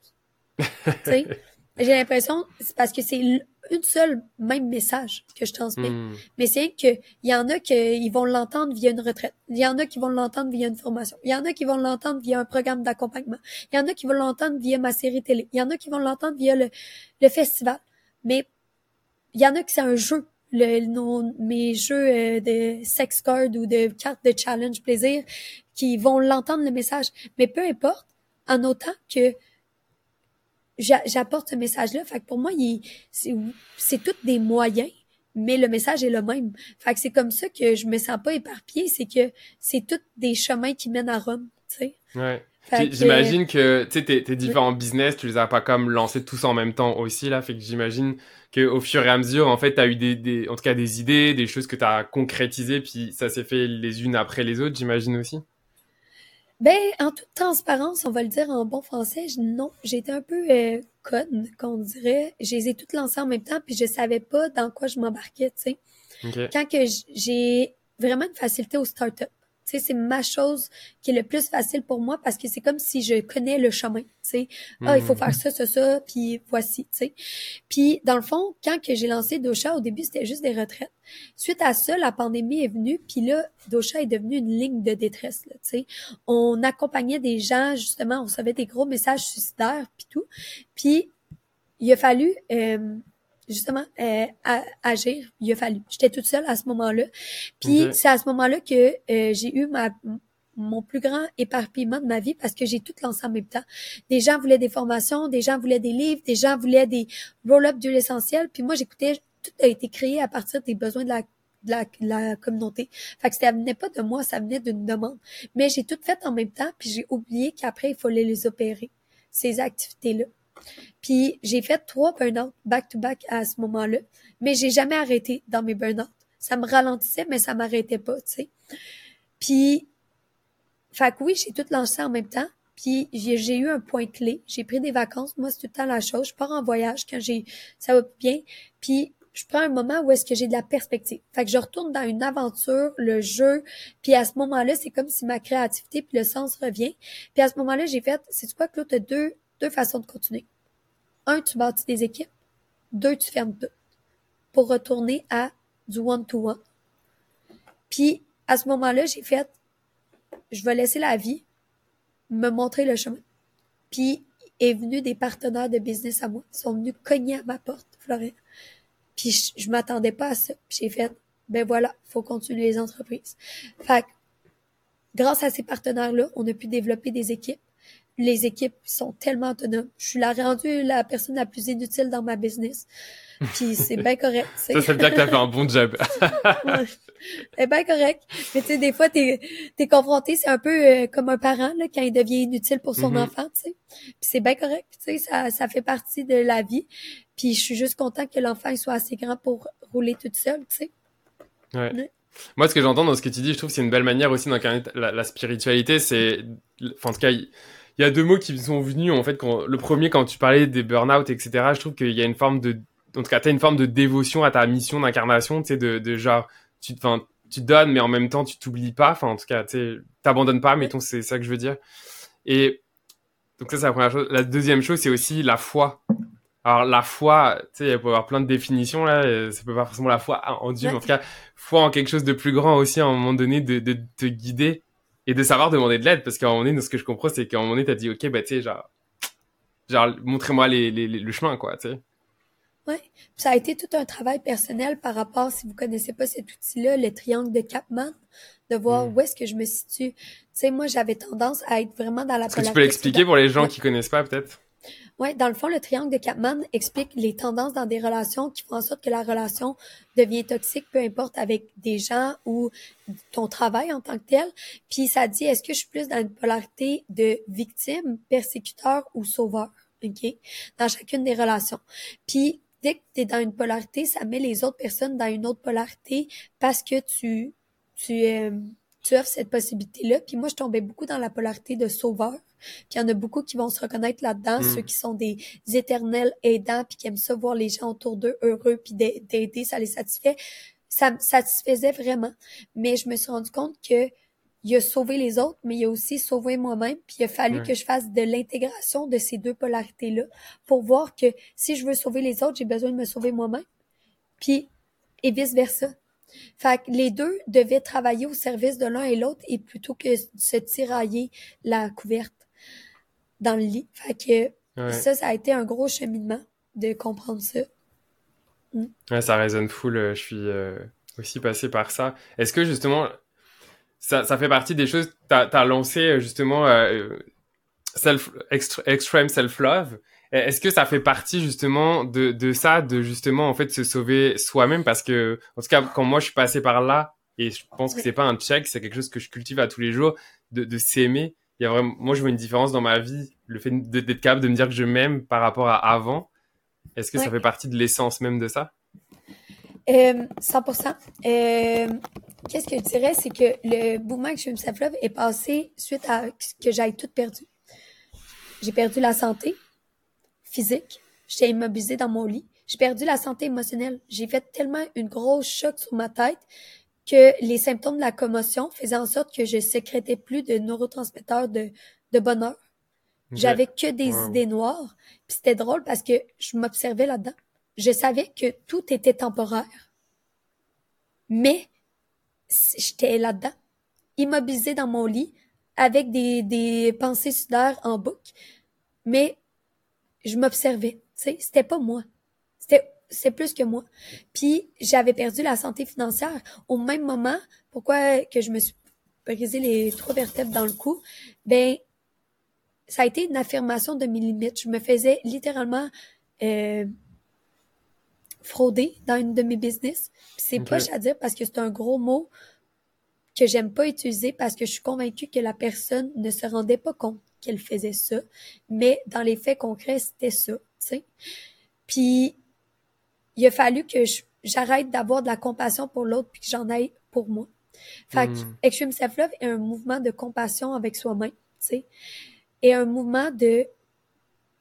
B: tu sais, j'ai l'impression, c'est parce que c'est une seule même message que je transmets. Hmm. Mais c'est que il y en a qui vont l'entendre via une retraite. Il y en a qui vont l'entendre via une formation. Il y en a qui vont l'entendre via un programme d'accompagnement. Il y en a qui vont l'entendre via ma série télé. Il y en a qui vont l'entendre via le, le festival. Mais il y en a qui c'est un jeu. Le, nos, mes jeux euh, de sex card ou de cartes de challenge plaisir qui vont l'entendre le message. Mais peu importe, en autant que j'apporte ce message-là. Fait que pour moi, c'est tous des moyens, mais le message est le même. Fait que c'est comme ça que je me sens pas éparpillée, c'est que c'est tous des chemins qui mènent à Rome, tu sais.
A: Ouais. J'imagine que, tu sais, tes, tes, différents business, tu les as pas comme lancés tous en même temps aussi, là. Fait que j'imagine qu'au fur et à mesure, en fait, tu as eu des, des, en tout cas, des idées, des choses que tu as concrétisées, puis ça s'est fait les unes après les autres, j'imagine aussi.
B: Ben, en toute transparence, on va le dire en bon français, non, j'étais un peu euh, conne, qu'on dirait. Je les ai toutes lancées en même temps, puis je savais pas dans quoi je m'embarquais, tu sais. Quand que j'ai vraiment une facilité au start-up sais, c'est ma chose qui est le plus facile pour moi parce que c'est comme si je connais le chemin, tu sais. Ah, il faut hmm. faire ça, ça, ça, puis voici, tu sais. Puis, dans le fond, quand que j'ai lancé Dosha, au début, c'était juste des retraites. Suite à ça, la pandémie est venue, puis là, Dosha est devenu une ligne de détresse, tu sais. On accompagnait des gens, justement, on recevait des gros messages suicidaires, puis tout. Puis, il a fallu... Euh, justement euh, agir. Il a fallu. J'étais toute seule à ce moment-là. Puis c'est à ce moment-là que euh, j'ai eu ma mon plus grand éparpillement de ma vie parce que j'ai tout lancé en même temps. Des gens voulaient des formations, des gens voulaient des livres, des gens voulaient des roll-up de l'essentiel. Puis moi, j'écoutais, tout a été créé à partir des besoins de la de la, la, communauté. Fait que ça venait pas de moi, ça venait d'une demande. Mais j'ai tout fait en même temps, puis j'ai oublié qu'après, il fallait les opérer, ces activités-là. Puis j'ai fait trois burn-out back-to-back à ce moment-là, mais j'ai jamais arrêté dans mes burn-out. Ça me ralentissait, mais ça m'arrêtait pas, tu sais. Puis, fait que oui, j'ai tout lancé en même temps. Puis j'ai eu un point clé. J'ai pris des vacances. Moi, c'est tout le temps la chose. Je pars en voyage quand j'ai ça va bien. Puis je prends un moment où est-ce que j'ai de la perspective. Fait que je retourne dans une aventure, le jeu. Puis à ce moment-là, c'est comme si ma créativité puis le sens revient. Puis à ce moment-là, j'ai fait, c'est quoi, Claude, t'as deux deux façons de continuer. Un, tu bâtis des équipes. Deux, tu fermes tout. Pour retourner à du one-to-one. Puis, à ce moment-là, j'ai fait, je vais laisser la vie me montrer le chemin. Puis, est venu des partenaires de business à moi. Ils sont venus cogner à ma porte, Florent. Puis, je, je m'attendais pas à ça. Puis, j'ai fait, ben voilà, faut continuer les entreprises. Fait grâce à ces partenaires-là, on a pu développer des équipes les équipes sont tellement autonomes. Je suis la rendue la personne la plus inutile dans ma business. Puis c'est bien correct.
A: Ça, ça veut dire que t'as fait un bon job.
B: C'est bien correct. Mais tu sais, des fois, t'es es confronté, c'est un peu euh, comme un parent là, quand il devient inutile pour son mm-hmm. enfant, tu sais. Puis c'est bien correct. Tu sais, ça, ça fait partie de la vie. Puis je suis juste content que l'enfant soit assez grand pour rouler toute seule, tu sais.
A: Ouais. Moi, ce que j'entends dans ce que tu dis, je trouve que c'est une belle manière aussi d'incarner la, la, spiritualité. C'est, enfin, en tout cas, il y a deux mots qui me sont venus en fait quand le premier quand tu parlais des burn-out etc je trouve qu'il y a une forme de en tout cas t'as une forme de dévotion à ta mission d'incarnation tu sais de, de genre tu enfin tu donnes mais en même temps tu t'oublies pas enfin en tout cas tu t'abandonnes pas mettons c'est ça que je veux dire Et donc ça, c'est la première chose. La deuxième chose, c'est aussi la foi. Alors la foi, tu sais, il peut y avoir plein de définitions là. Ça peut pas forcément la foi en Dieu, mais en tout cas, foi en quelque chose de plus grand aussi à un moment donné, de, de te guider et de savoir demander de l'aide. Parce qu'à un moment donné, ce que je comprends, c'est qu'à un moment donné, t'as dit, ok, bah tu sais, genre, genre, montrez-moi les, les, le chemin, quoi, tu sais.
B: Ouais. Ça a été tout un travail personnel par rapport, si vous connaissez pas cet outil-là, le triangle de Capman, de voir hmm. où est-ce que je me situe. Tu sais, moi, j'avais tendance à être vraiment dans la
A: Est-ce que tu peux l'expliquer pour les gens qui connaissent pas, peut-être?
B: Ouais, dans le fond, le triangle de Capman explique les tendances dans des relations qui font en sorte que la relation devient toxique, peu importe avec des gens ou ton travail en tant que tel. Puis ça dit, est-ce que je suis plus dans une polarité de victime, persécuteur ou sauveur? OK? Dans chacune des relations. Puis dès que tu es dans une polarité, ça met les autres personnes dans une autre polarité parce que tu tu euh, tu offres cette possibilité-là. Puis moi, je tombais beaucoup dans la polarité de sauveur. Puis il y en a beaucoup qui vont se reconnaître là-dedans, mm. ceux qui sont des éternels aidants, puis qui aiment ça voir les gens autour d'eux heureux, puis d'aider, ça les satisfait. Ça me satisfaisait vraiment. Mais je me suis rendu compte que il a sauvé les autres, mais il a aussi sauvé moi-même. Puis il a fallu que je fasse de l'intégration de ces deux polarités-là pour voir que si je veux sauver les autres, j'ai besoin de me sauver moi-même. Puis, et vice-versa. Fait que les deux devaient travailler au service de l'un et l'autre et plutôt que de se tirailler la couverte dans le lit. Fait que ça, ça a été un gros cheminement de comprendre ça.
A: Mm. Ouais, ça résonne full. Euh, je suis euh, aussi passé par ça. Est-ce que justement, ça, ça fait partie des choses. T'as as lancé justement euh, self extreme self love. Est-ce que ça fait partie justement de, de ça, de justement en fait se sauver soi-même? Parce que en tout cas quand moi je suis passé par là et je pense que c'est pas un check, c'est quelque chose que je cultive à tous les jours de, de s'aimer. Il y a vraiment, moi je vois une différence dans ma vie, le fait d'être capable de me dire que je m'aime par rapport à avant. Est-ce que ça fait partie de l'essence même de ça?
B: Euh, 100%. Euh, Qu'est-ce que je dirais, c'est que le mouvement que je me self-love est passé suite à ce que j'aille tout perdu. J'ai perdu la santé physique. J'étais immobilisée dans mon lit. J'ai perdu la santé émotionnelle. J'ai fait tellement une grosse choc sur ma tête que les symptômes de la commotion faisaient en sorte que je sécrétais plus de neurotransmetteurs de, de bonheur. J'avais que des idées noires. Puis c'était drôle parce que je m'observais là-dedans. Je savais que tout était temporaire. Mais j'étais là-dedans, immobilisée dans mon lit, avec des, des pensées sudaires en boucle. Mais je m'observais, tu sais, c'était pas moi. C'était c'est plus que moi. Puis j'avais perdu la santé financière au même moment. Pourquoi que je me suis brisé les trois vertèbres dans le cou? Ben ça a été une affirmation de mes limites. Je me faisais littéralement euh, frauder dans une de mes business. C'est pas poche à dire parce que c'est un gros mot que j'aime pas utiliser parce que je suis convaincue que la personne ne se rendait pas compte qu'elle faisait ça, mais dans les faits concrets, c'était ça, tu sais. Puis il a fallu que j'arrête d'avoir de la compassion pour l'autre puis que j'en aille pour moi. Fait que hmm. Extreme Self-Love est un mouvement de compassion avec soi-même, tu sais, et un mouvement de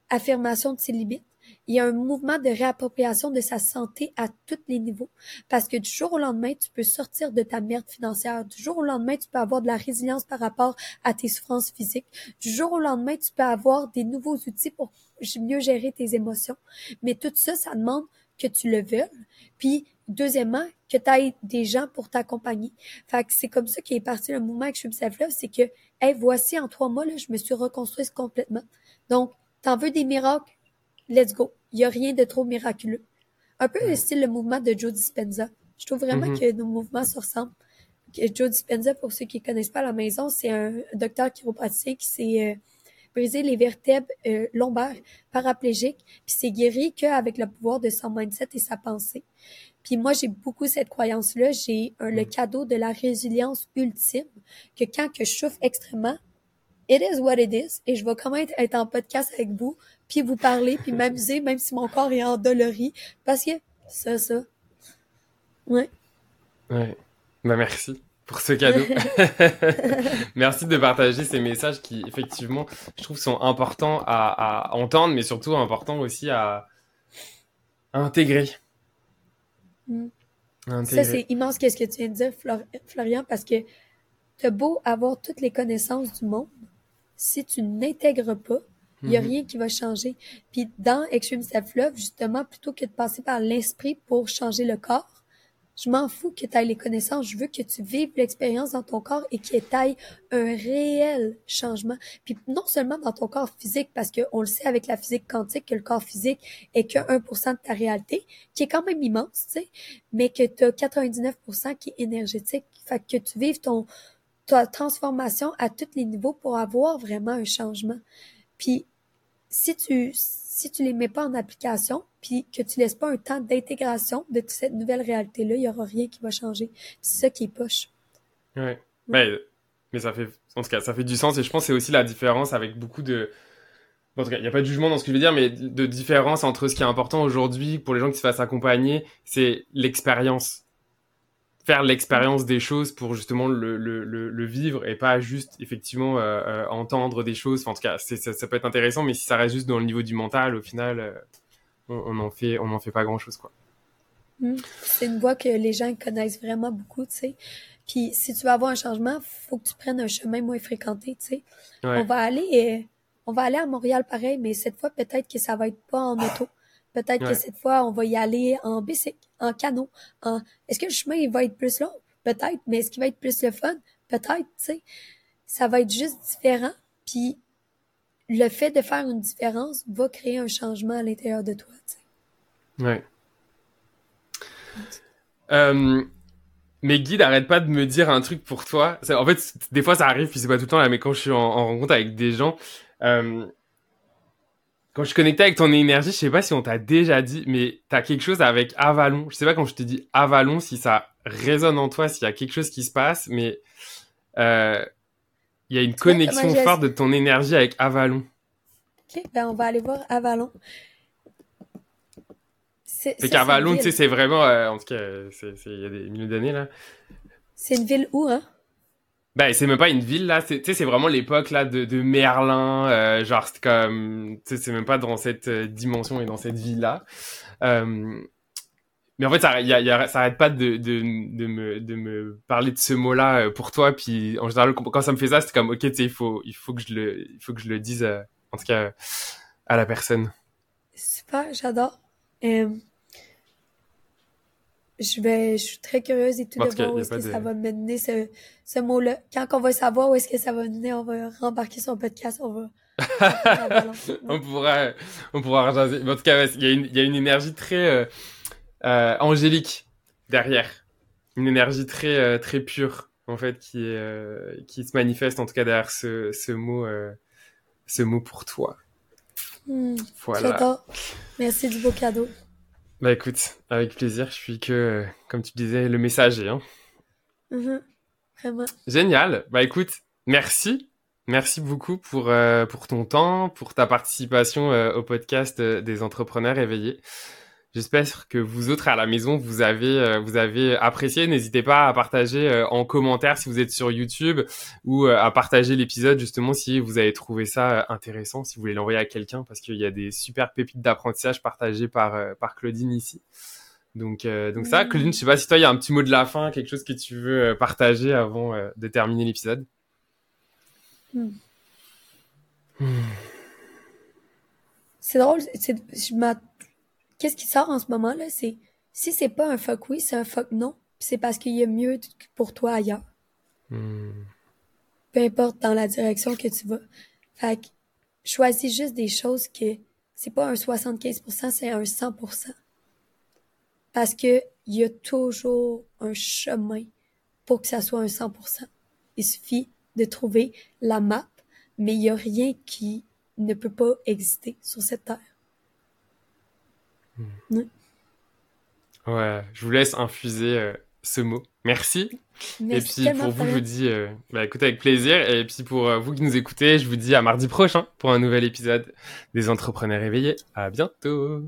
B: affirmation de ses limites il y a un mouvement de réappropriation de sa santé à tous les niveaux. Parce que du jour au lendemain, tu peux sortir de ta merde financière. Du jour au lendemain, tu peux avoir de la résilience par rapport à tes souffrances physiques. Du jour au lendemain, tu peux avoir des nouveaux outils pour mieux gérer tes émotions. Mais tout ça, ça demande que tu le veuilles. Puis, deuxièmement, que tu aies des gens pour t'accompagner. Fait que c'est comme ça qu'est parti le mouvement que je suis self c'est que, hey, voici, en trois mois, là, je me suis reconstruite complètement. Donc, t'en veux des miracles? let's go. Il y a rien de trop miraculeux. Un peu le style le mouvement de Joe Dispenza. Je trouve vraiment mm-hmm. que nos mouvements se ressemblent. Joe Dispenza, pour ceux qui connaissent pas la maison, c'est un docteur chiropraticien qui s'est euh, brisé les vertèbres euh, lombaires, paraplégiques, puis s'est guéri qu'avec le pouvoir de son mindset et sa pensée. Puis moi, j'ai beaucoup cette croyance-là. J'ai le cadeau de la résilience ultime, que quand que je souffre extrêmement, it is what it is, et je vais quand même être en podcast avec vous puis vous parler, puis m'amuser, même si mon corps est endolori, parce que ça, ça. Ouais.
A: Ouais. Ben merci pour ce cadeau. merci de partager ces messages qui, effectivement, je trouve sont importants à, entendre, mais surtout importants aussi à, intégrer.
B: Mm. Ça, c'est immense qu'est-ce que tu viens de dire, Florian, parce que t'as beau avoir toutes les connaissances du monde, si tu n'intègres pas, il n'y a
A: Mhm.
B: rien qui va changer. Puis dans Extreme Self Love, justement, plutôt que de passer par l'esprit pour changer le corps, je m'en fous que tu ailles les connaissances. Je veux que tu vives l'expérience dans ton corps et y ait un réel changement. Puis non seulement dans ton corps physique, parce qu'on le sait avec la physique quantique que le corps physique est que 1% de ta réalité, qui est quand même immense, tu sais, mais que tu as 99% qui est énergétique. Fait que tu vives ton, ta transformation à tous les niveaux pour avoir vraiment un changement. Puis si tu si tu les mets pas en application, puis que tu laisses pas un temps d'intégration de toute cette nouvelle réalité-là, il y aura rien qui va changer. C'est ça qui est poche.
A: Ouais. Ouais, mais ça fait, en tout cas, ça fait du sens et je pense que c'est aussi la différence avec beaucoup de. En tout cas, il n'y a pas de jugement dans ce que je veux dire, mais de différence entre ce qui est important aujourd'hui pour les gens qui se fassent accompagner, c'est l'expérience. Faire l'expérience des choses pour justement le, le, le, le vivre et pas juste effectivement euh, euh, entendre des choses. Enfin, en tout cas, c'est, ça, ça peut être intéressant, mais si ça reste juste dans le niveau du mental, au final, euh, on, on en fait, on en fait pas grand chose, quoi.
B: Mm. C'est une voie que les gens connaissent vraiment beaucoup, tu sais. Puis si tu veux avoir un changement, faut que tu prennes un chemin moins fréquenté, tu sais.
A: Ouais.
B: On va aller, on va aller à Montréal pareil, mais cette fois peut-être que ça va être pas en auto. Peut-être
A: Ouais.
B: que cette fois on va y aller en bicycle, en canot. En... Est-ce que le chemin il va être plus long? Peut-être, mais est-ce qu'il va être plus le fun? Peut-être, tu sais. Ça va être juste différent. Puis le fait de faire une différence va créer un changement à l'intérieur de toi, tu sais.
A: Ouais. Euh, mes guides arrêtent pas de me dire un truc pour toi. En fait, des fois ça arrive, puis c'est pas tout le temps là, mais quand je suis en, en rencontre avec des gens, euh, quand je connecté avec ton énergie, je sais pas si on t'a déjà dit, mais t'as quelque chose avec Avalon. Je sais pas quand je te dis Avalon, si ça résonne en toi, s'il y a quelque chose qui se passe, mais euh, il y a une connexion forte de ton énergie avec Avalon.
B: Ok, ben on va aller voir Avalon. C'est
A: qu'Avalon, tu sais, c'est vraiment, euh, en tout cas, il y a des milliers d'années là.
B: C'est une ville où, hein?
A: Ben, c'est même pas une ville, là. Tu sais, c'est vraiment l'époque, là, de, Merlin. euh, genre, c'est comme... C'est même pas dans cette euh, dimension et dans cette ville-là. Euh, mais en fait, ça, y arrête pas de, de, me, de me parler de ce mot-là pour toi. Puis, en général, quand ça me fait ça, c'est comme, OK, tu sais, il faut, il, faut que je le, il faut que je le dise, en tout cas, à la personne.
B: Super, j'adore. Je vais, je suis très curieuse et tout
A: En
B: de voir où est-ce que
A: de-
B: ça va mener ce, ce mot-là. Quand on va savoir où est-ce que ça va mener, on va rembarquer sur le podcast, on va.
A: On pourra, on pourra rejaser. En tout cas, il y, a une- il y a une énergie très euh, euh, angélique derrière. Une énergie très, euh, très pure, en fait, qui, est, qui se manifeste, en tout cas, derrière ce, ce mot, ce mot pour toi.
B: Hmm,
A: Voilà.
B: Merci du beau cadeau.
A: Bah écoute, avec plaisir, je suis que, comme tu disais, le messager. Hein.
B: Vraiment.
A: Génial. Bah écoute, merci. Merci beaucoup pour, euh, pour ton temps, pour ta participation euh, au podcast euh, des entrepreneurs éveillés. J'espère que vous autres à la maison, vous avez, euh, vous avez apprécié. N'hésitez pas à partager euh, en commentaire si vous êtes sur YouTube ou euh, à partager l'épisode justement si vous avez trouvé ça intéressant, si vous voulez l'envoyer à quelqu'un parce qu'il y a des super pépites d'apprentissage partagées par, par Claudine ici. Donc, euh, donc ça. Claudine, je sais pas si toi, il y a un petit mot de la fin, quelque chose que tu veux partager avant euh, de terminer l'épisode.
B: Hmm.
A: Hmm.
B: C'est drôle, je m'a- qu'est-ce qui sort en ce moment-là, c'est, si c'est pas un fuck oui, c'est un fuck non, puis c'est parce qu'il y a mieux pour toi ailleurs.
A: Hmm.
B: Peu importe dans la direction que tu vas. Fait que, choisis juste des choses que c'est pas un 75%, c'est un 100%. Parce que il y a toujours un chemin pour que ça soit un 100%. Il suffit de trouver la map, mais il y a rien qui ne peut pas exister sur cette terre.
A: Ouais, je vous laisse infuser euh, ce mot. Merci.
B: Merci
A: et puis pour vous, je vous dis, euh, bah, écoutez avec plaisir. Et puis pour euh, vous qui nous écoutez, je vous dis à mardi prochain pour un nouvel épisode des Entrepreneurs éveillés. À bientôt.